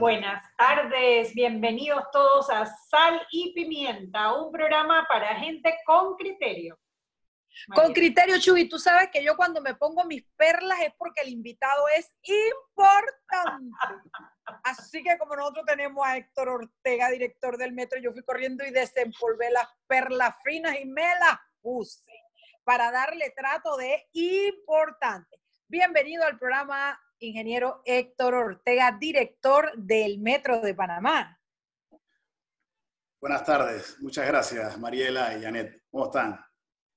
Buenas tardes, bienvenidos todos a Sal y Pimienta, un programa para gente con criterio. Con criterio, Chuy, tú sabes que yo cuando me pongo mis perlas es porque el invitado es importante. Así que como nosotros tenemos a Héctor Ortega, director del metro, yo fui corriendo y desempolvé las perlas finas y me las puse para darle trato de importante. Bienvenido al programa ingeniero Héctor Ortega, director del Metro de Panamá. Buenas tardes, muchas gracias Mariela y Janet. ¿Cómo están?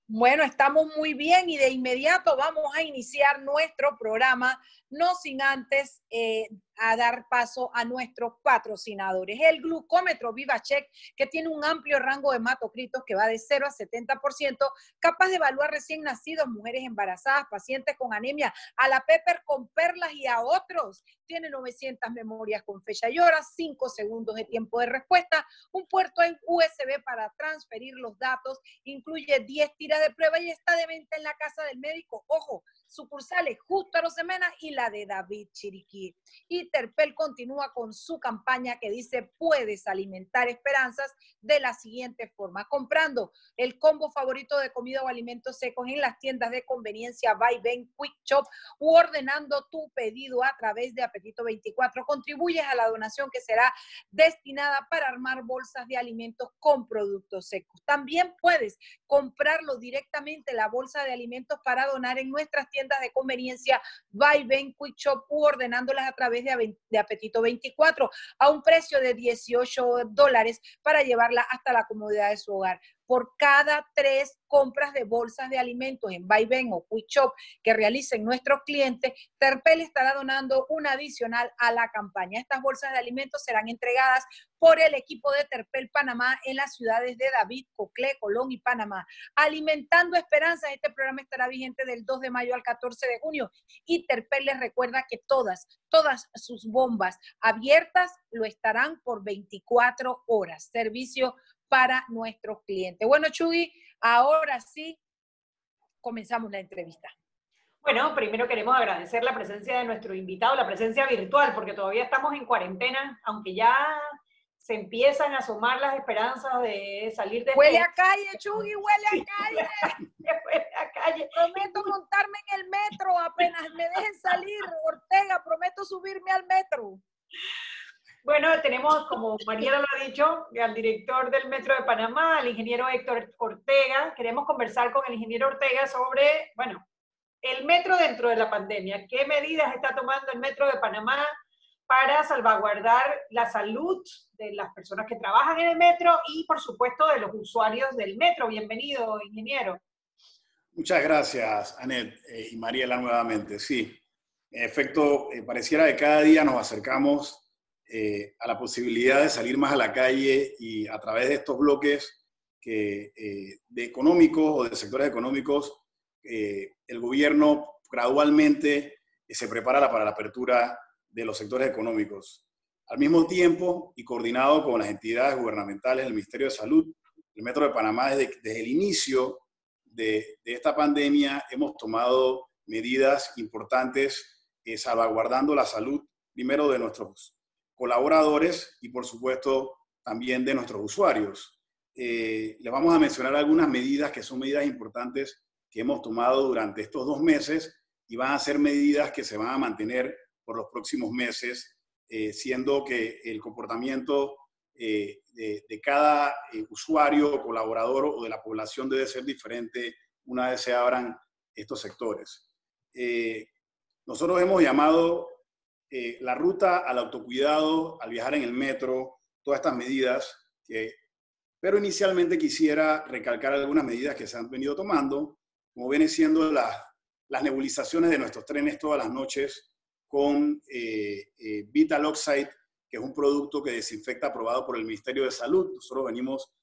Bueno, estamos muy bien y de inmediato vamos a iniciar nuestro programa, no sin antes eh, a dar paso a nuestros patrocinadores. El glucómetro VivaCheck, que tiene un amplio rango de hematocritos que va de 0 a 70%, capaz de evaluar recién nacidos, mujeres embarazadas, pacientes con anemia, a la Pepper con perlas y a otros. Tiene 900 memorias con fecha y hora, 5 segundos de tiempo de respuesta, un puerto en USB para transferir los datos, incluye 10 tiras de prueba y está de venta en la casa del médico. Ojo, sucursales justo a Rosemena y la de David Chiriquí. Y Terpel continúa con su campaña que dice puedes alimentar esperanzas de la siguiente forma, comprando el combo favorito de comida o alimentos secos en las tiendas de conveniencia By Ben Quick Shop u ordenando tu pedido a través de Apetito 24. Contribuyes a la donación que será destinada para armar bolsas de alimentos con productos secos. También puedes comprarlo directamente la bolsa de alimentos para donar en nuestras tiendas de conveniencia by Ben Quick Shop u ordenándolas a través de, de Apetito 24 a un precio de 18 dólares para llevarla hasta la comodidad de su hogar por cada tres compras de bolsas de alimentos en Vaivén o Quick Shop que realicen nuestros clientes, Terpel estará donando una adicional a la campaña. Estas bolsas de alimentos serán entregadas por el equipo de Terpel Panamá en las ciudades de David, Coclé, Colón y Panamá. Alimentando Esperanzas, este programa estará vigente del 2 de mayo al 14 de junio y Terpel les recuerda que todas, todas sus bombas abiertas lo estarán por 24 horas. Servicio para nuestros clientes. Bueno, Chuy, ahora sí comenzamos la entrevista. Bueno, primero queremos agradecer la presencia de nuestro invitado, la presencia virtual, porque todavía estamos en cuarentena, aunque ya se empiezan a sumar las esperanzas de salir de... Huele a calle, Chuy, huele a calle. huele a calle. Prometo montarme en el metro apenas me dejen salir, Ortega, prometo subirme al metro. Bueno, tenemos, como Mariela lo ha dicho, al director del Metro de Panamá, al ingeniero Héctor Ortega. Queremos conversar con el ingeniero Ortega sobre, bueno, el metro dentro de la pandemia. ¿Qué medidas está tomando el Metro de Panamá para salvaguardar la salud de las personas que trabajan en el metro y, por supuesto, de los usuarios del metro? Bienvenido, ingeniero. Muchas gracias, Anet eh, y Mariela nuevamente. Sí, en efecto, eh, pareciera que cada día nos acercamos eh, a la posibilidad de salir más a la calle y a través de estos bloques que, eh, de económicos o de sectores económicos, eh, el gobierno gradualmente se prepara para la apertura de los sectores económicos. Al mismo tiempo y coordinado con las entidades gubernamentales del Ministerio de Salud, el Metro de Panamá desde, el inicio de, de, esta pandemia hemos tomado medidas importantes salvaguardando la salud primero de nuestros colaboradores y por supuesto también de nuestros usuarios. Eh, les vamos a mencionar algunas medidas que son medidas importantes que hemos tomado durante estos dos meses y van a ser medidas que se van a mantener por los próximos meses, eh, siendo que el comportamiento eh, de, de, cada usuario, colaborador o de la población debe ser diferente una vez se abran estos sectores. nosotros hemos llamado la ruta al autocuidado, al viajar en el metro, todas estas medidas, pero inicialmente quisiera recalcar algunas medidas que se han venido tomando, como vienen siendo las, las nebulizaciones de nuestros trenes todas las noches con eh, eh, Vital Oxide, que es un producto que desinfecta aprobado por el Ministerio de Salud. Nosotros venimos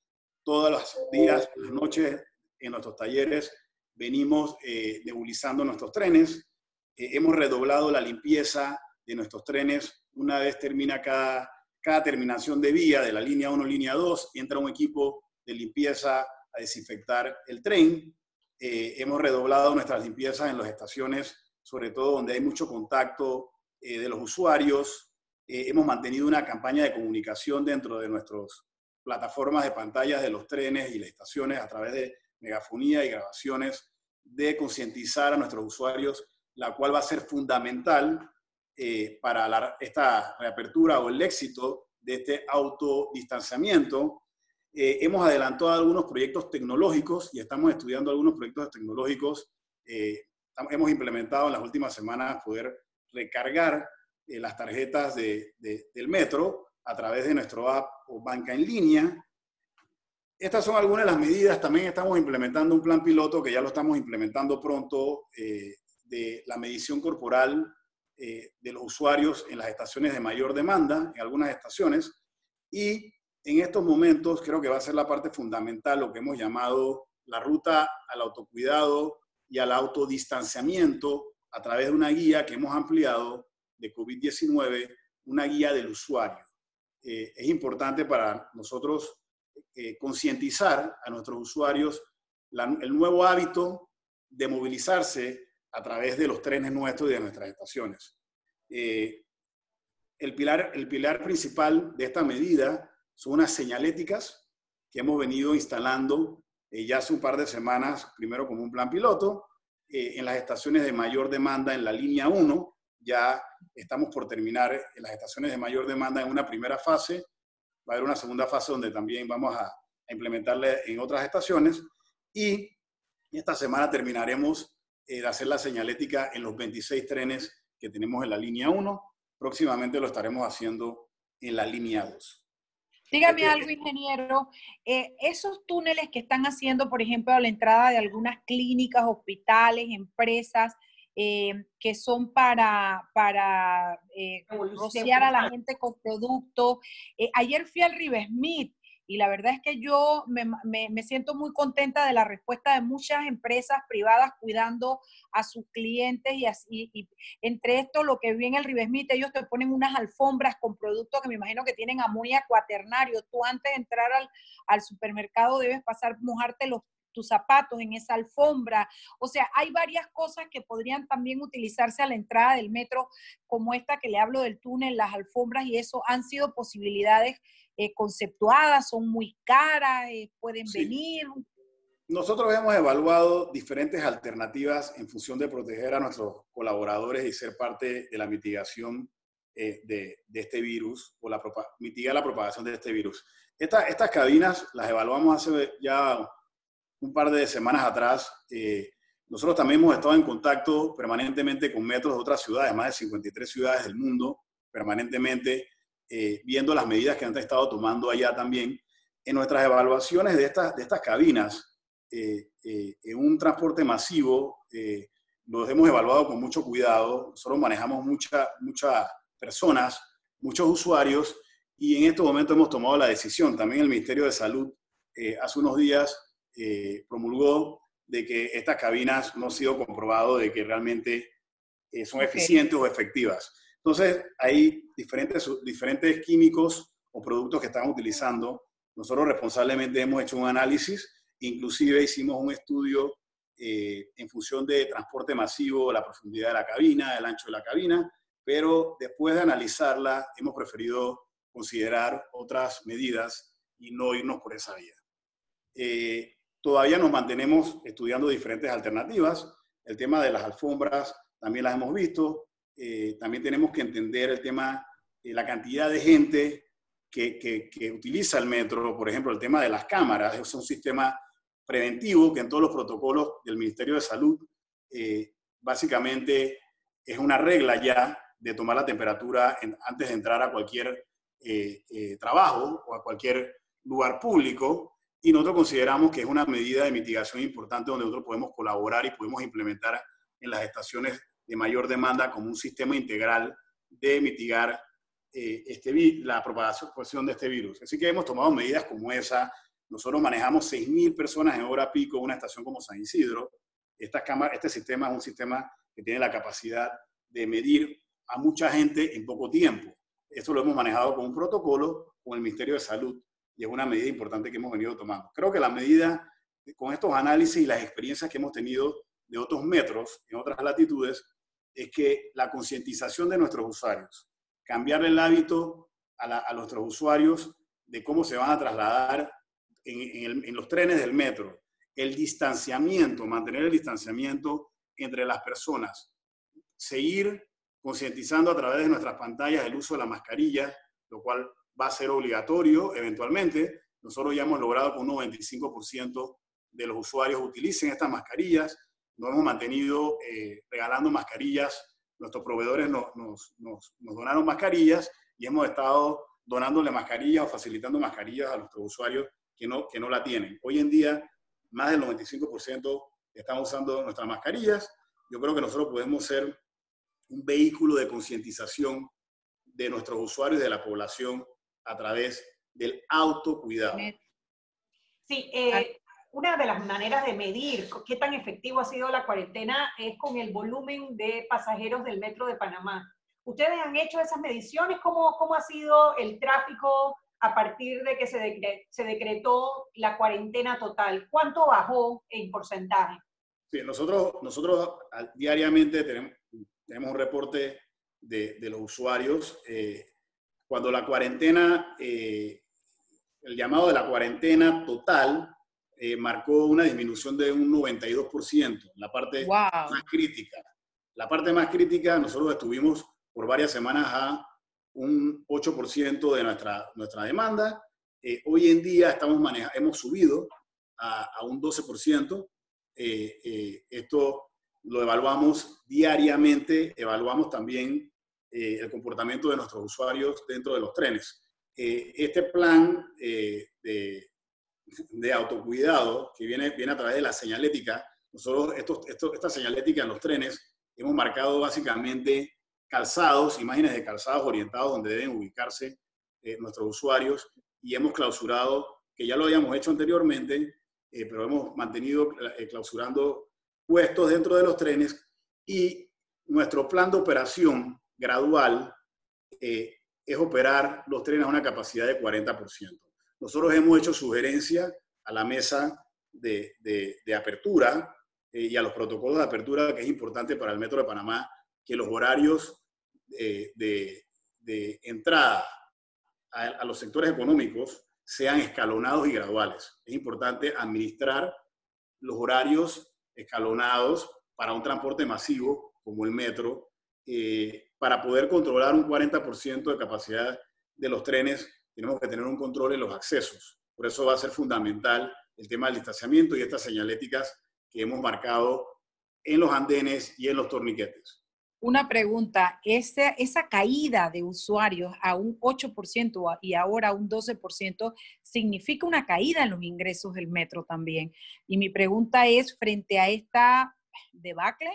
todos los días, las noches, en nuestros talleres, venimos eh, nebulizando nuestros trenes. hemos redoblado la limpieza de nuestros trenes. Una vez termina cada cada terminación de vía de la línea 1, línea 2, entra un equipo de limpieza a desinfectar el tren. Eh, hemos redoblado nuestras limpiezas en las estaciones, sobre todo donde hay mucho contacto eh, de los usuarios. Eh, hemos mantenido una campaña de comunicación dentro de nuestras plataformas de pantallas de los trenes y las estaciones a través de megafonía y grabaciones de concientizar a nuestros usuarios, la cual va a ser fundamental eh, para esta reapertura o el éxito de este autodistanciamiento. Eh, hemos adelantado algunos proyectos tecnológicos y estamos estudiando algunos proyectos tecnológicos. Eh, hemos implementado en las últimas semanas poder recargar las tarjetas de, del metro a través de nuestro app o banca en línea. Estas son algunas de las medidas. También estamos implementando un plan piloto que ya lo estamos implementando pronto de la medición corporal eh, de los usuarios en las estaciones de mayor demanda, en algunas estaciones, y en estos momentos creo que va a ser la parte fundamental, lo que hemos llamado la ruta al autocuidado y al autodistanciamiento a través de una guía que hemos ampliado de COVID-19, una guía del usuario. Eh, es importante para nosotros eh, concientizar a nuestros usuarios el nuevo hábito de movilizarse a través de los trenes nuestros y de nuestras estaciones. Eh, el, pilar, el pilar principal de esta medida son unas señaléticas que hemos venido instalando eh, ya hace un par de semanas, primero como un plan piloto, eh, en las estaciones de mayor demanda en la línea 1. Ya estamos por terminar en las estaciones de mayor demanda en una primera fase. Va a haber una segunda fase donde también vamos a, a implementarle en otras estaciones. Y esta semana terminaremos de hacer la señalética en los 26 trenes que tenemos en la línea 1. Próximamente lo estaremos haciendo en la línea 2. Dígame algo, ingeniero. Eh, esos túneles que están haciendo, por ejemplo, a la entrada de algunas clínicas, hospitales, empresas, eh, que son para, para eh, rociar a la gente con productos. ayer fui al River Smith y la verdad es que yo me, siento muy contenta de la respuesta de muchas empresas privadas cuidando a sus clientes y, así, y entre esto lo que vi en el Rivesmite, ellos te ponen unas alfombras con productos que me imagino que tienen amonía cuaternario. Tú antes de entrar al, al supermercado debes pasar, mojarte los tus zapatos en esa alfombra. O sea, hay varias cosas que podrían también utilizarse a la entrada del metro, como esta que le hablo del túnel, las alfombras y eso han sido posibilidades eh, conceptuadas, son muy caras, eh, pueden venir. Nosotros hemos evaluado diferentes alternativas en función de proteger a nuestros colaboradores y ser parte de la mitigación eh, de, de, este virus o la mitigar la propagación de este virus. estas cabinas las evaluamos hace ya un par de semanas atrás, eh, nosotros también hemos estado en contacto permanentemente con metros de otras ciudades, más de 53 ciudades del mundo, permanentemente, eh, viendo las medidas que han estado tomando allá también. En nuestras evaluaciones de estas, de estas cabinas, eh, en un transporte masivo, los hemos evaluado con mucho cuidado. Nosotros manejamos muchas muchas personas, muchos usuarios, y en este momento hemos tomado la decisión. También el Ministerio de Salud hace unos días eh, promulgó de que estas cabinas no ha sido comprobado de que realmente eh, son eficientes o efectivas. Entonces, hay diferentes, diferentes químicos o productos que están utilizando. Nosotros responsablemente hemos hecho un análisis, inclusive hicimos un estudio eh, en función de transporte masivo, la profundidad de la cabina, el ancho de la cabina, pero después de analizarla hemos preferido considerar otras medidas y no irnos por esa vía. Eh, todavía nos mantenemos estudiando diferentes alternativas. El tema de las alfombras también las hemos visto. Eh, también tenemos que entender el tema de la cantidad de gente que, que, utiliza el metro. Por ejemplo, el tema de las cámaras. Es un sistema preventivo que en todos los protocolos del Ministerio de Salud eh, básicamente es una regla ya de tomar la temperatura antes de entrar a cualquier eh, eh, trabajo o a cualquier lugar público. Y nosotros consideramos que es una medida de mitigación importante donde nosotros podemos colaborar y podemos implementar en las estaciones de mayor demanda como un sistema integral de mitigar eh, este, la propagación de este virus. Así que hemos tomado medidas como esa. Nosotros manejamos 6.000 personas en hora pico en una estación como San Isidro. Esta cámara, este sistema es un sistema que tiene la capacidad de medir a mucha gente en poco tiempo. Esto lo hemos manejado con un protocolo con el Ministerio de Salud y es una medida importante que hemos venido tomando. Creo que la medida, con estos análisis y las experiencias que hemos tenido de otros metros en otras latitudes, es que la concientización de nuestros usuarios, cambiar el hábito a, nuestros usuarios de cómo se van a trasladar en, en los trenes del metro, el distanciamiento, mantener el distanciamiento entre las personas, seguir concientizando a través de nuestras pantallas el uso de la mascarilla, lo cual va a ser obligatorio eventualmente. Nosotros ya hemos logrado que un 95% de los usuarios utilicen estas mascarillas. Nos hemos mantenido eh, regalando mascarillas. Nuestros proveedores nos, nos, nos, donaron mascarillas y hemos estado donándole mascarillas o facilitando mascarillas a nuestros usuarios que no, que no la tienen. Hoy en día, más del 95% están usando nuestras mascarillas. Yo creo que nosotros podemos ser un vehículo de concientización de nuestros usuarios y de la población a través del autocuidado. Sí, eh, una de las maneras de medir qué tan efectivo ha sido la cuarentena es con el volumen de pasajeros del metro de Panamá. ¿Ustedes han hecho esas mediciones? ¿Cómo, cómo ha sido el tráfico a partir de que se, se decretó la cuarentena total? ¿Cuánto bajó en porcentaje? Sí, nosotros, nosotros diariamente tenemos, tenemos un reporte de, los usuarios. Eh, cuando la cuarentena, eh, el llamado de la cuarentena total, eh, marcó una disminución de un 92%, la parte más crítica. La parte más crítica, nosotros estuvimos por varias semanas a un 8% de nuestra, nuestra demanda. hoy en día estamos hemos subido a, a un 12%. esto lo evaluamos diariamente, evaluamos también eh, el comportamiento de nuestros usuarios dentro de los trenes. Eh, este plan eh, de, de, autocuidado que viene, viene a través de la señalética, nosotros estos, esta señalética en los trenes hemos marcado básicamente calzados, imágenes de calzados orientados donde deben ubicarse nuestros usuarios y hemos clausurado, que ya lo habíamos hecho anteriormente, pero hemos mantenido clausurando puestos dentro de los trenes y nuestro plan de operación gradual eh, es operar los trenes a una capacidad de 40%. Nosotros hemos hecho sugerencia a la mesa de, apertura eh, y a los protocolos de apertura, que es importante para el Metro de Panamá, que los horarios de, entrada a, a los sectores económicos sean escalonados y graduales. Es importante administrar los horarios escalonados para un transporte masivo como el metro, eh, para poder controlar un 40% de capacidad de los trenes, tenemos que tener un control en los accesos. Por eso va a ser fundamental el tema del distanciamiento y estas señaléticas que hemos marcado en los andenes y en los torniquetes una pregunta, esa, esa caída de usuarios a un 8% y ahora a un 12% significa una caída en los ingresos del metro también. Y mi pregunta es, frente a esta debacle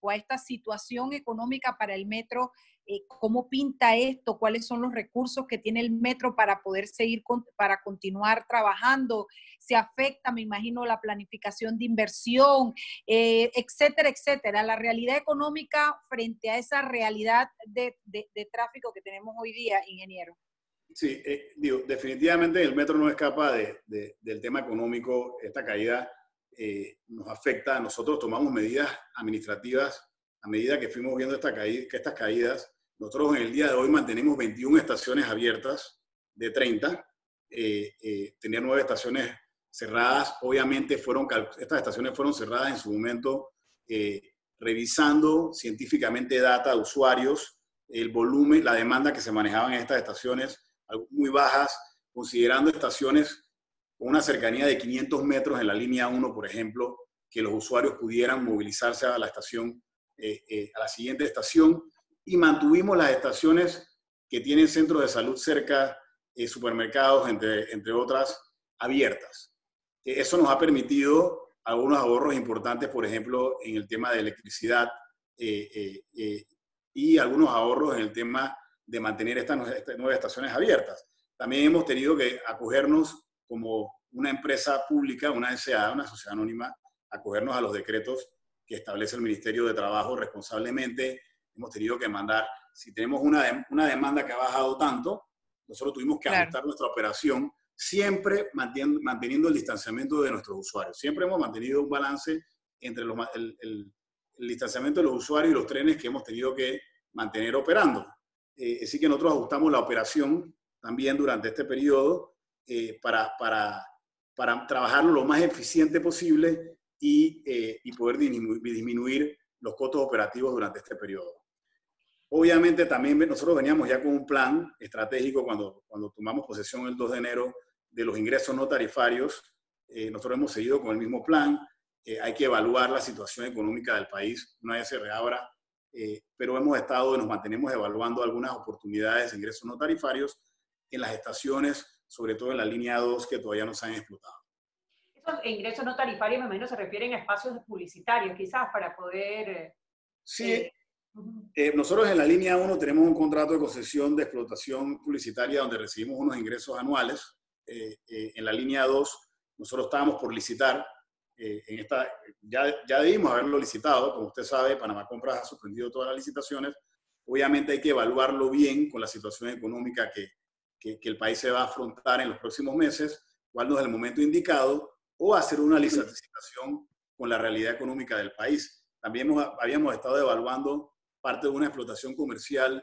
o a esta situación económica para el metro, eh, cómo pinta esto, cuáles son los recursos que tiene el metro para poder seguir, para continuar trabajando, se afecta, me imagino, la planificación de inversión, eh, etcétera, etcétera. La realidad económica frente a esa realidad de, tráfico que tenemos hoy día, ingeniero. Sí, eh, digo, definitivamente el metro no escapa del tema económico. Esta caída nos afecta. Nosotros tomamos medidas administrativas a medida que fuimos viendo esta caída, que estas caídas Nosotros en el día de hoy mantenemos 21 estaciones abiertas de 30. Eh, eh, tenía nueve estaciones cerradas. Obviamente fueron, estas estaciones fueron cerradas en su momento eh, revisando científicamente data de usuarios, el volumen, la demanda que se manejaban en estas estaciones, muy bajas, considerando estaciones con una cercanía de 500 metros en la línea 1, por ejemplo, que los usuarios pudieran movilizarse a la estación, eh, eh, a la siguiente estación, y mantuvimos las estaciones que tienen centros de salud cerca, eh, supermercados, entre, entre otras, abiertas. Eso nos ha permitido algunos ahorros importantes, por ejemplo, en el tema de electricidad y algunos ahorros en el tema de mantener estas nueve estaciones abiertas. También hemos tenido que acogernos como una empresa pública, una SA, una sociedad anónima, acogernos a los decretos que establece el Ministerio de Trabajo responsablemente. Hemos tenido que mandar, si tenemos una, una demanda que ha bajado tanto, nosotros tuvimos que ajustar nuestra operación, siempre manteniendo, manteniendo, el distanciamiento de nuestros usuarios. Siempre hemos mantenido un balance entre los, el, el, distanciamiento de los usuarios y los trenes que hemos tenido que mantener operando. Eh, así que nosotros ajustamos la operación también durante este periodo eh, para, para, para trabajarlo lo más eficiente posible y, eh, y poder disminuir, los costos operativos durante este periodo. Obviamente también nosotros veníamos ya con un plan estratégico cuando, cuando tomamos posesión el 2 de enero de los ingresos no tarifarios. Eh, nosotros hemos seguido con el mismo plan. hay que evaluar la situación económica del país, no hay se reabra, pero hemos estado y nos mantenemos evaluando algunas oportunidades de ingresos no tarifarios en las estaciones sobre todo en la línea 2 que todavía no se han explotado. Esos ingresos no tarifarios, más o menos, se refieren a espacios publicitarios, quizás, para poder... Eh, sí, eh, eh, nosotros en la línea 1 tenemos un contrato de concesión de explotación publicitaria donde recibimos unos ingresos anuales. en la línea 2 nosotros estábamos por licitar. en esta, ya, ya debimos haberlo licitado. Como usted sabe, Panamá Compras ha suspendido todas las licitaciones. Obviamente hay que evaluarlo bien con la situación económica que, que, el país se va a afrontar en los próximos meses, cuál no es el momento indicado, o hacer una licitación con la realidad económica del país. También habíamos estado evaluando parte de una explotación comercial,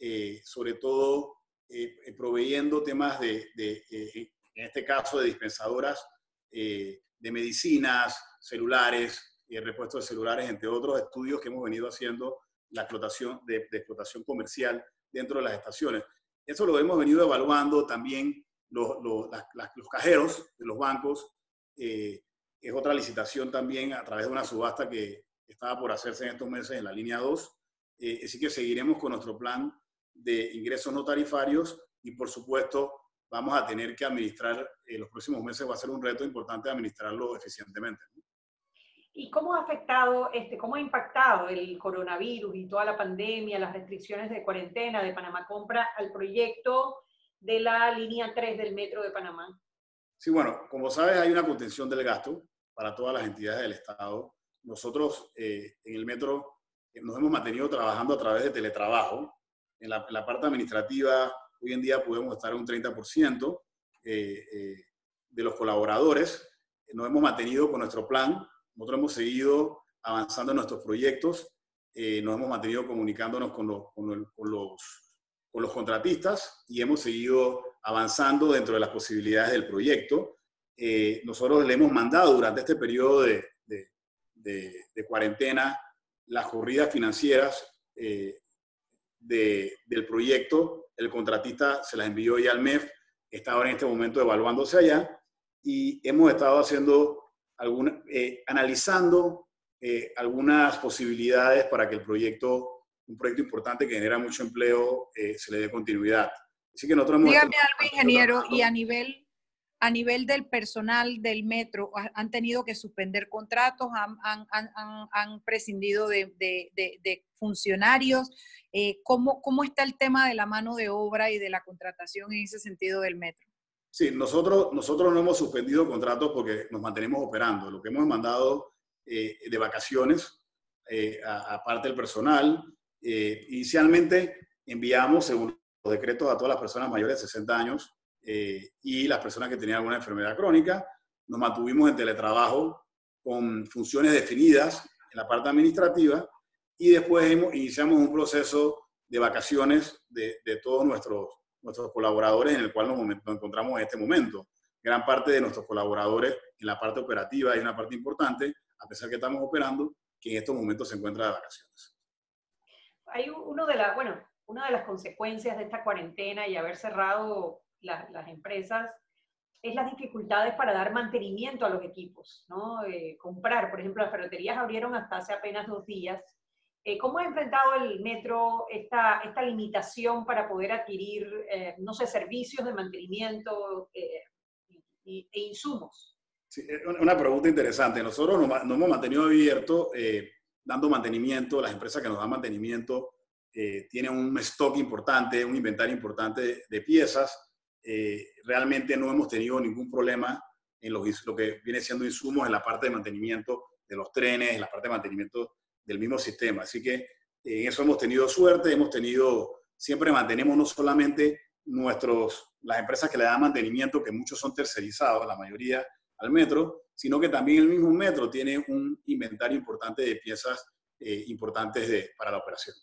eh, sobre todo eh, eh, proveyendo temas de, en este caso, de dispensadoras de medicinas, celulares, y el repuesto de celulares, entre otros estudios que hemos venido haciendo la explotación de, explotación comercial dentro de las estaciones. Eso lo hemos venido evaluando también los, los, los cajeros de los bancos. Eh, es otra licitación también a través de una subasta que estaba por hacerse en estos meses en la línea 2. Eh, así que seguiremos con nuestro plan de ingresos no tarifarios y por supuesto vamos a tener que administrar, en eh, los próximos meses va a ser un reto importante administrarlo eficientemente. ¿Y cómo ha afectado, este, cómo ha impactado el coronavirus y toda la pandemia, las restricciones de cuarentena de Panamá Compra al proyecto de la línea 3 del Metro de Panamá? Sí, bueno, como sabes, hay una contención del gasto para todas las entidades del Estado. Nosotros eh, en el Metro nos hemos mantenido trabajando a través de teletrabajo. En la, parte administrativa, hoy en día podemos estar un 30% eh, de los colaboradores. Nos hemos mantenido con nuestro plan nosotros hemos seguido avanzando en nuestros proyectos, eh, nos hemos mantenido comunicándonos con los, con, los, con los contratistas y hemos seguido avanzando dentro de las posibilidades del proyecto. Eh, nosotros le hemos mandado durante este periodo de, de, de, cuarentena las corridas financieras eh, del proyecto. El contratista se las envió ya al MEF, está ahora en este momento evaluándose allá y hemos estado haciendo alguna, eh, analizando eh, algunas posibilidades para que el proyecto, un proyecto importante que genera mucho empleo, se le dé continuidad. Así que nosotros Dígame algo, ingeniero, y a nivel, a nivel del personal del metro, ¿han tenido que suspender contratos? ¿Han, han, han, han prescindido de, de, de, funcionarios? ¿cómo, ¿Cómo está el tema de la mano de obra y de la contratación en ese sentido del metro? Sí, nosotros, nosotros no hemos suspendido contratos porque nos mantenemos operando. Lo que hemos mandado eh, de vacaciones, eh, aparte del personal, eh, inicialmente enviamos, según los decretos, a todas las personas mayores de 60 años y las personas que tenían alguna enfermedad crónica. Nos mantuvimos en teletrabajo con funciones definidas en la parte administrativa y después iniciamos un proceso de vacaciones de, todos nuestros, nuestros colaboradores en el cual nos, encontramos en este momento. Gran parte de nuestros colaboradores en la parte operativa hay una parte importante, a pesar que estamos operando, que en estos momentos se encuentra de vacaciones. Hay uno de la, bueno, una de las consecuencias de esta cuarentena y haber cerrado las empresas es las dificultades para dar mantenimiento a los equipos, ¿no? Eh, comprar, por ejemplo, las ferreterías abrieron hasta hace apenas dos días. Eh, ¿Cómo ha enfrentado el metro esta, esta limitación para poder adquirir, eh, no sé, servicios de mantenimiento e, insumos? Sí, una pregunta interesante. Nosotros nos, hemos mantenido abiertos dando mantenimiento. Las empresas que nos dan mantenimiento tienen un stock importante, un inventario importante de piezas eh, realmente no hemos tenido ningún problema en lo, lo, que viene siendo insumos en la parte de mantenimiento de los trenes, en la parte de mantenimiento del mismo sistema. Así que eh, en eso hemos tenido suerte, hemos tenido, siempre mantenemos no solamente nuestros, las empresas que le dan mantenimiento, que muchos son tercerizados, la mayoría al metro, sino que también el mismo metro tiene un inventario importante de piezas eh, importantes de, para la operación.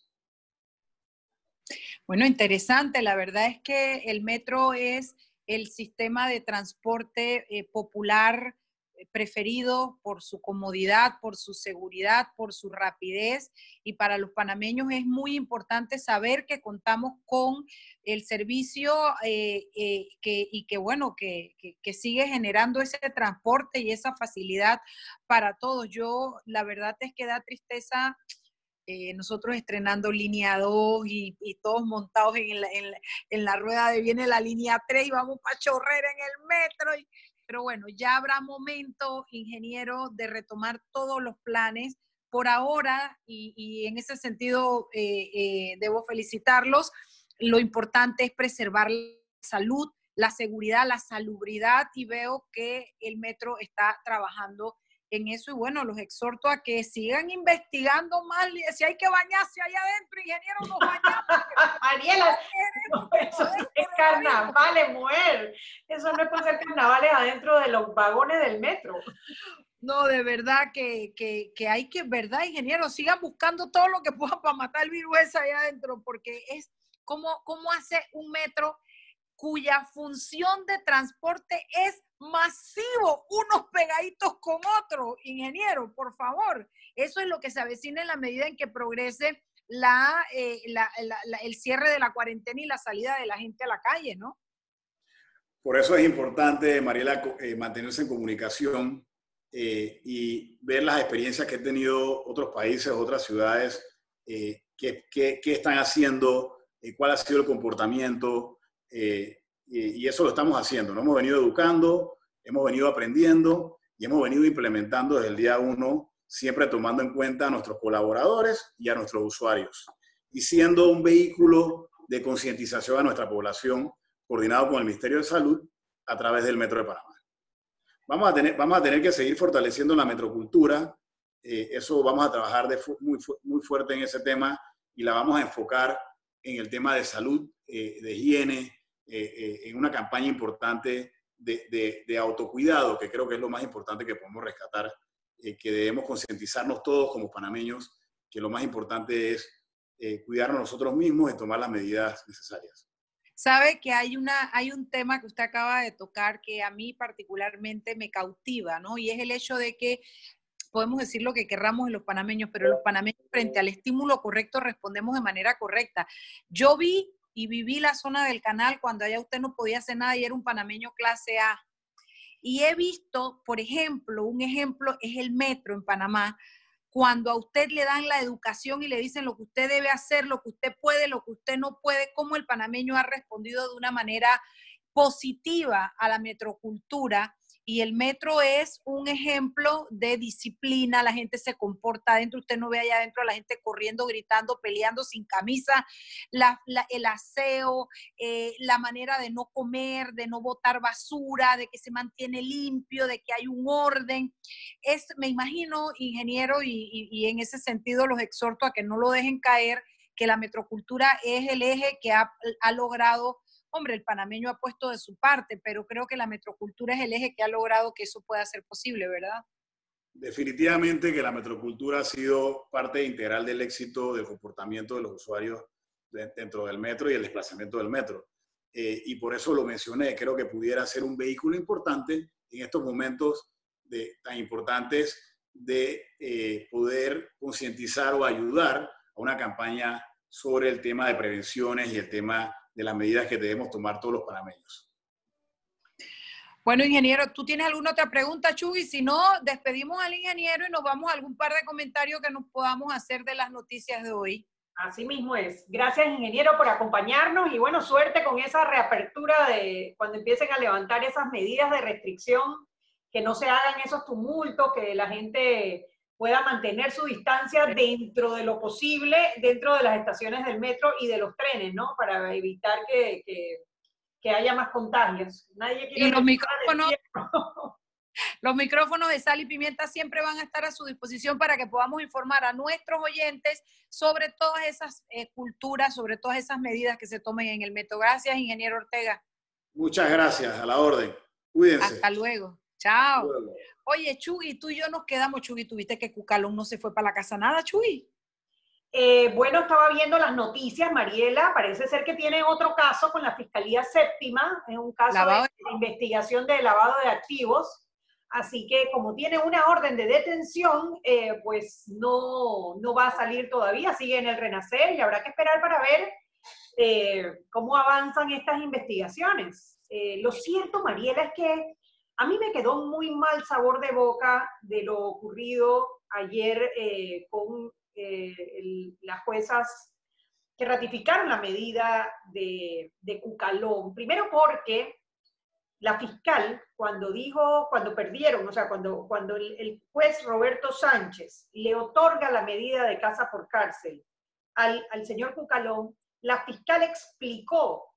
Bueno, interesante. La verdad es que el metro es el sistema de transporte eh, popular eh, preferido por su comodidad, por su seguridad, por su rapidez. Y para los panameños es muy importante saber que contamos con el servicio eh, que, y que, bueno, que, que, sigue generando ese transporte y esa facilidad para todos. Yo, la verdad es que da tristeza eh, nosotros estrenando línea 2 y, todos montados en la, rueda de viene la línea 3 y vamos para chorrer en el metro. pero bueno, ya habrá momento, ingeniero, de retomar todos los planes. Por ahora, y, en ese sentido eh, eh, debo felicitarlos, lo importante es preservar la salud, la seguridad, la salubridad y veo que el metro está trabajando en eso y bueno, los exhorto a que sigan investigando más. Si hay que bañarse allá adentro, ingeniero, nos bañamos. Mariela, eso es carnavales, mujer. Eso no es para hacer carnavales adentro de los vagones del metro. No, de verdad que, que, hay que, ¿verdad, ingeniero? Sigan buscando todo lo que puedan para matar el virus ese allá adentro, porque es como, cómo hace un metro cuya función de transporte es masivo, unos pegaditos con otros. Ingeniero, por favor, eso es lo que se avecina en la medida en que progrese la, eh, el cierre de la cuarentena y la salida de la gente a la calle, ¿no? Por eso es importante, Mariela, eh, mantenerse en comunicación eh, y ver las experiencias que han tenido otros países, otras ciudades, qué, qué, qué, están haciendo, cuál ha sido el comportamiento, y, eso lo estamos haciendo. Nos hemos venido educando, hemos venido aprendiendo y hemos venido implementando desde el día uno, siempre tomando en cuenta a nuestros colaboradores y a nuestros usuarios, y siendo un vehículo de concientización a nuestra población, coordinado con el Ministerio de Salud a través del Metro de Panamá. Vamos a tener, vamos a tener que seguir fortaleciendo la metrocultura, eh, eso vamos a trabajar de muy, muy fuerte en ese tema y la vamos a enfocar en el tema de salud, eh, de higiene, eh, eh, en una campaña importante de, de, autocuidado, que creo que es lo más importante que podemos rescatar, eh, que debemos concientizarnos todos como panameños, que lo más importante es cuidarnos nosotros mismos y tomar las medidas necesarias. Sabe que hay, una, hay un tema que usted acaba de tocar que a mí particularmente me cautiva, ¿no? Y es el hecho de que podemos decir lo que querramos en los panameños, pero los panameños frente al estímulo correcto respondemos de manera correcta. Yo vi y viví la zona del canal cuando allá usted no podía hacer nada y era un panameño clase A. Y he visto, por ejemplo, un ejemplo es el metro en Panamá, cuando a usted le dan la educación y le dicen lo que usted debe hacer, lo que usted puede, lo que usted no puede, cómo el panameño ha respondido de una manera positiva a la metrocultura y el metro es un ejemplo de disciplina, la gente se comporta adentro, usted no ve allá adentro la gente corriendo, gritando, peleando sin camisa, el aseo, eh, la manera de no comer, de no botar basura, de que se mantiene limpio, de que hay un orden. Es, me imagino, ingeniero, y, en ese sentido los exhorto a que no lo dejen caer, que la metrocultura es el eje que ha logrado hombre, el panameño ha puesto de su parte, pero creo que la metrocultura es el eje que ha logrado que eso pueda ser posible, ¿verdad? Definitivamente que la metrocultura ha sido parte integral del éxito del comportamiento de los usuarios dentro del metro y el desplazamiento del metro. Eh, y por eso lo mencioné, creo que pudiera ser un vehículo importante en estos momentos de, tan importantes de eh, poder concientizar o ayudar a una campaña sobre el tema de prevenciones y el tema de las medidas que debemos tomar todos los panameños. Bueno, ingeniero, ¿tú tienes alguna otra pregunta, Chuy? Si no, despedimos al ingeniero y nos vamos a algún par de comentarios que nos podamos hacer de las noticias de hoy. Así mismo es. Gracias, ingeniero, por acompañarnos y bueno, suerte con esa reapertura de cuando empiecen a levantar esas medidas de restricción, que no se hagan esos tumultos, que la gente pueda mantener su distancia dentro de lo posible, dentro de las estaciones del metro y de los trenes, ¿no? Para evitar que, que, haya más contagios. Nadie quiere y los micrófonos, los micrófonos de sal y pimienta siempre van a estar a su disposición para que podamos informar a nuestros oyentes sobre todas esas eh, culturas, sobre todas esas medidas que se tomen en el metro. Gracias, ingeniero Ortega. Muchas gracias, a la orden. Cuídense. Hasta luego. Chao. Oye, Chuy, tú y yo nos quedamos, Chuy, tuviste que Cucalón no se fue para la casa nada, Chuy. Eh, bueno, estaba viendo las noticias, Mariela, parece ser que tiene otro caso con la Fiscalía Séptima, es un caso de, investigación de lavado de activos, así que como tiene una orden de detención, eh, pues no, no va a salir todavía, sigue en el renacer y habrá que esperar para ver eh, cómo avanzan estas investigaciones. lo cierto, Mariela, es que a mí me quedó muy mal sabor de boca de lo ocurrido ayer eh, con eh, las juezas que ratificaron la medida de, Cucalón. Primero porque la fiscal, cuando dijo, cuando perdieron, o sea, cuando, cuando el, juez Roberto Sánchez le otorga la medida de casa por cárcel al, al señor Cucalón, la fiscal explicó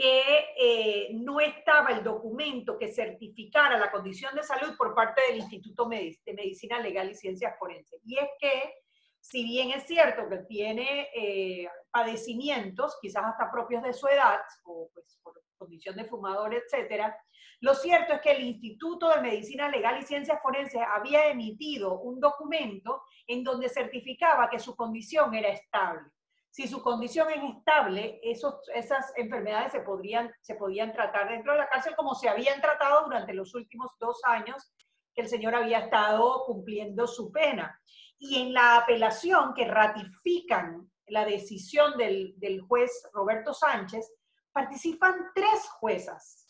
que eh, no estaba el documento que certificara la condición de salud por parte del Instituto de Medicina Legal y Ciencias Forenses. Y es que, si bien es cierto que tiene eh, padecimientos, quizás hasta propios de su edad, o pues por condición de fumador, etcétera, lo cierto es que el Instituto de Medicina Legal y Ciencias Forenses había emitido un documento en donde certificaba que su condición era estable si su condición es estable, esos, esas enfermedades se, podrían, se podían tratar dentro de la cárcel como se habían tratado durante los últimos dos años que el señor había estado cumpliendo su pena. Y en la apelación que ratifican la decisión del, del juez Roberto Sánchez, participan tres juezas.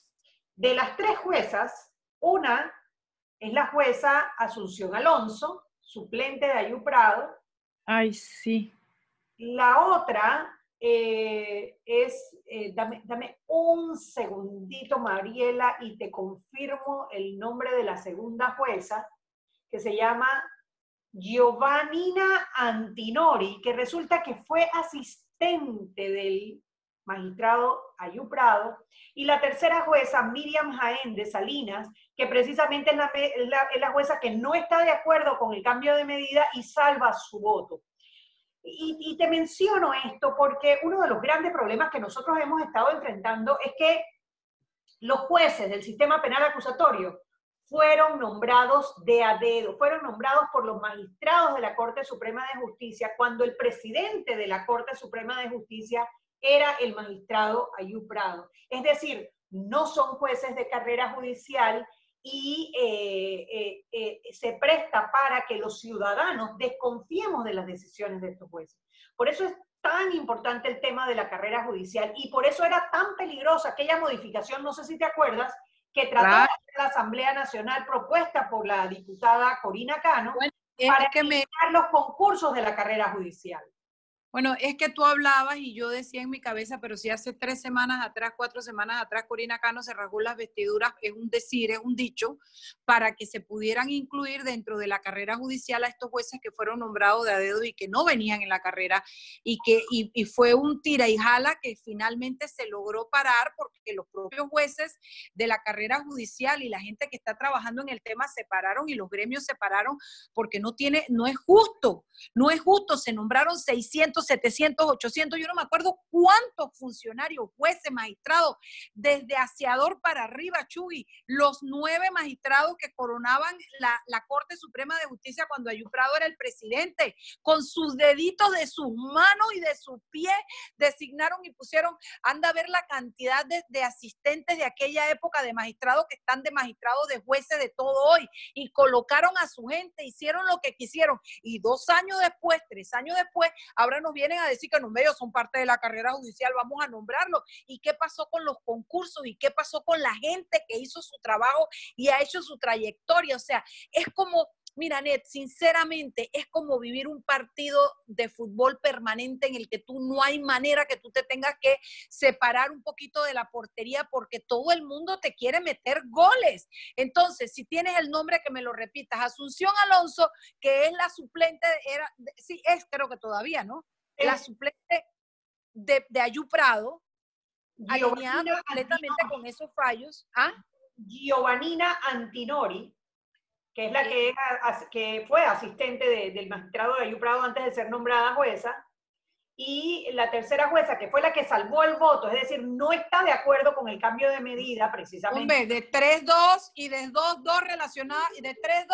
De las tres juezas, una es la jueza Asunción Alonso, suplente de Ayú Prado. Ay, sí. La otra eh, es, eh, dame, un segundito, Mariela, y te confirmo el nombre de la segunda jueza, que se llama Giovannina Antinori, que resulta que fue asistente del magistrado Ayú Prado, y la tercera jueza, Miriam Jaén de Salinas, que precisamente es la jueza que no está de acuerdo con el cambio de medida y salva su voto. Y, te menciono esto porque uno de los grandes problemas que nosotros hemos estado enfrentando es que los jueces del sistema penal acusatorio fueron nombrados de a dedo, fueron nombrados por los magistrados de la Corte Suprema de Justicia cuando el presidente de la Corte Suprema de Justicia era el magistrado Ayú Prado. Es decir, no son jueces de carrera judicial y eh, eh, eh, se presta para que los ciudadanos desconfiemos de las decisiones de estos jueces. Por eso es tan importante el tema de la carrera judicial y por eso era tan peligrosa aquella modificación, no sé si te acuerdas, que trató de la Asamblea Nacional propuesta por la diputada Corina Cano para que los concursos de la carrera judicial. Bueno, es que tú hablabas y yo decía en mi cabeza, pero si hace tres semanas atrás, cuatro semanas atrás, Corina Cano se rasgó las vestiduras, es un decir, es un dicho, para que se pudieran incluir dentro de la carrera judicial a estos jueces que fueron nombrados de a dedo y que no venían en la carrera y que y, y fue un tira y jala que finalmente se logró parar porque los propios jueces de la carrera judicial y la gente que está trabajando en el tema se pararon y los gremios se pararon porque no tiene, no es justo, no es justo, se nombraron 600 600, 700, 800, yo no me acuerdo cuántos funcionarios, jueces, magistrados, desde aseador para arriba, Chuy, los nueve magistrados que coronaban la, la Corte Suprema de Justicia cuando Ayuprado era el presidente, con sus deditos de sus manos y de sus pies, designaron y pusieron, anda a ver la cantidad de, asistentes de aquella época de magistrados que están de magistrados, de jueces, de todo hoy, y colocaron a su gente, hicieron lo que quisieron, y dos años después, tres años después, ahora nos vienen a decir que los medios son parte de la carrera judicial, vamos a nombrarlo. ¿Y qué pasó con los concursos? ¿Y qué pasó con la gente que hizo su trabajo y ha hecho su trayectoria? O sea, es como Mira, Net, sinceramente es como vivir un partido de fútbol permanente en el que tú no hay manera que tú te tengas que separar un poquito de la portería porque todo el mundo te quiere meter goles. Entonces, si tienes el nombre que me lo repitas, Asunción Alonso, que es la suplente, era, sí, es creo que todavía, ¿no? La suplente de, de Ayú Prado, alineada completamente con esos fallos. ¿Ah? Giovannina Antinori que es la que, que fue asistente del magistrado de Ayuprado antes de ser nombrada jueza, y la tercera jueza, que fue la que salvó el voto, es decir, no está de acuerdo con el cambio de medida precisamente. Hombre, de 3-2 y de 2-2 relacionadas, y de 3-2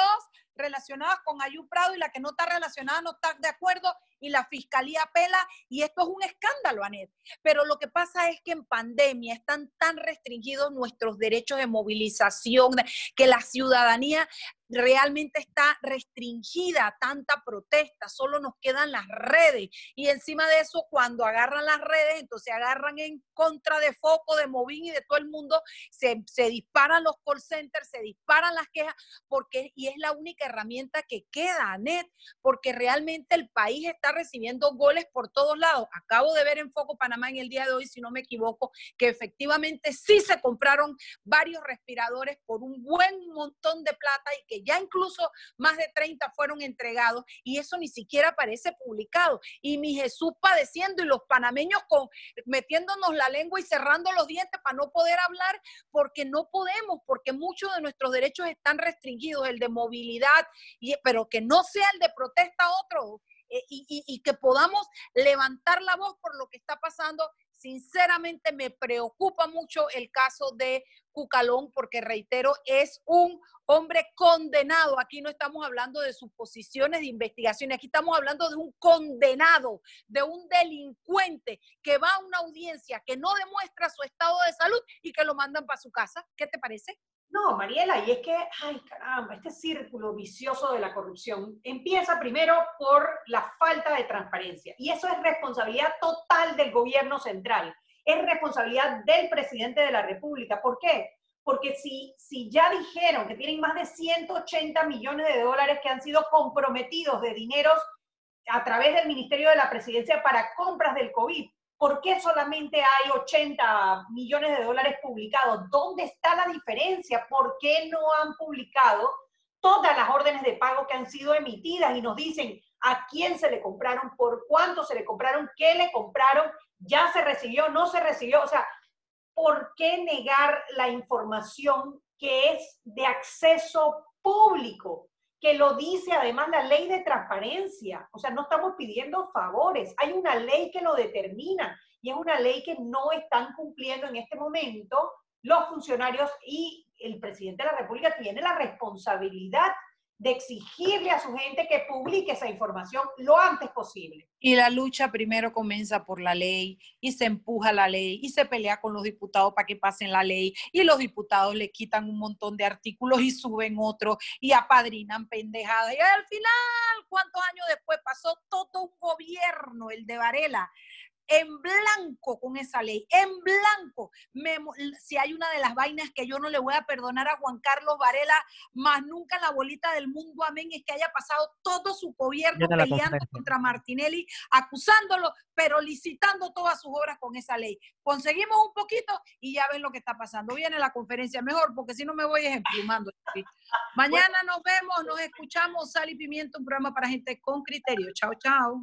relacionadas con Ayuprado y la que no está relacionada no está de acuerdo y la fiscalía apela y esto es un escándalo, Anet. Pero lo que pasa es que en pandemia están tan restringidos nuestros derechos de movilización que la ciudadanía realmente está restringida tanta protesta, solo nos quedan las redes y encima de eso cuando agarran las redes, entonces agarran en contra de Foco, de Movín y de todo el mundo, se, se disparan los call centers, se disparan las quejas, porque y es la única herramienta que queda, Anet, porque realmente el país está recibiendo goles por todos lados. Acabo de ver en Foco Panamá en el día de hoy, si no me equivoco, que efectivamente sí se compraron varios respiradores por un buen montón de plata y que ya incluso más de 30 fueron entregados y eso ni siquiera aparece publicado. Y mi Jesús padeciendo y los panameños con, metiéndonos la lengua y cerrando los dientes para no poder hablar porque no podemos, porque muchos de nuestros derechos están restringidos, el de movilidad, y, pero que no sea el de protesta otro. Eh, y, que podamos levantar la voz por lo que está pasando. Sinceramente me preocupa mucho el caso de Cucalón porque, reitero, es un hombre condenado. Aquí no estamos hablando de suposiciones de investigación, aquí estamos hablando de un condenado, de un delincuente que va a una audiencia que no demuestra su estado de salud y que lo mandan para su casa. ¿Qué te parece? No, Mariela, y es que, ay caramba, este círculo vicioso de la corrupción empieza primero por la falta de transparencia. Y eso es responsabilidad total del gobierno central. Es responsabilidad del presidente de la República. ¿Por qué? Porque si, si ya dijeron que tienen más de 180 millones de dólares que han sido comprometidos de dineros a través del Ministerio de la Presidencia para compras del COVID, ¿Por qué solamente hay 80 millones de dólares publicados? ¿Dónde está la diferencia? ¿Por qué no han publicado todas las órdenes de pago que han sido emitidas y nos dicen a quién se le compraron, por cuánto se le compraron, qué le compraron, ya se recibió, no se recibió? O sea, ¿por qué negar la información que es de acceso público? Que lo dice además la ley de transparencia. O sea, no estamos pidiendo favores, hay una ley que lo determina y es una ley que no están cumpliendo en este momento los funcionarios y el presidente de la República tiene la responsabilidad de exigirle a su gente que publique esa información lo antes posible. Y la lucha primero comienza por la ley y se empuja la ley y se pelea con los diputados para que pasen la ley y los diputados le quitan un montón de artículos y suben otros y apadrinan pendejadas. Y al final, ¿cuántos años después pasó todo un gobierno, el de Varela, en blanco con esa ley, en blanco. si hay una de las vainas que yo no le voy a perdonar a Juan Carlos Varela, más nunca en la bolita del mundo, amén, es que haya pasado todo su gobierno peleando contra Martinelli, acusándolo, pero licitando todas sus obras con esa ley. Conseguimos un poquito y ya ven lo que está pasando. Viene la conferencia mejor, porque si no me voy ejemplumando. Mañana nos vemos, nos escuchamos, Sal y Pimiento, un programa para gente con criterio. Chao, chao.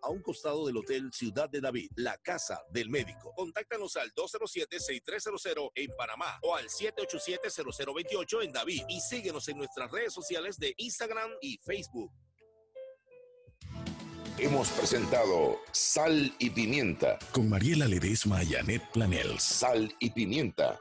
a un costado del Hotel Ciudad de David, la casa del médico. Contáctanos al 207-6300 en Panamá o al 787-0028 en David y síguenos en nuestras redes sociales de Instagram y Facebook. Hemos presentado Sal y Pimienta con Mariela Ledesma y Annette Planels. Sal y Pimienta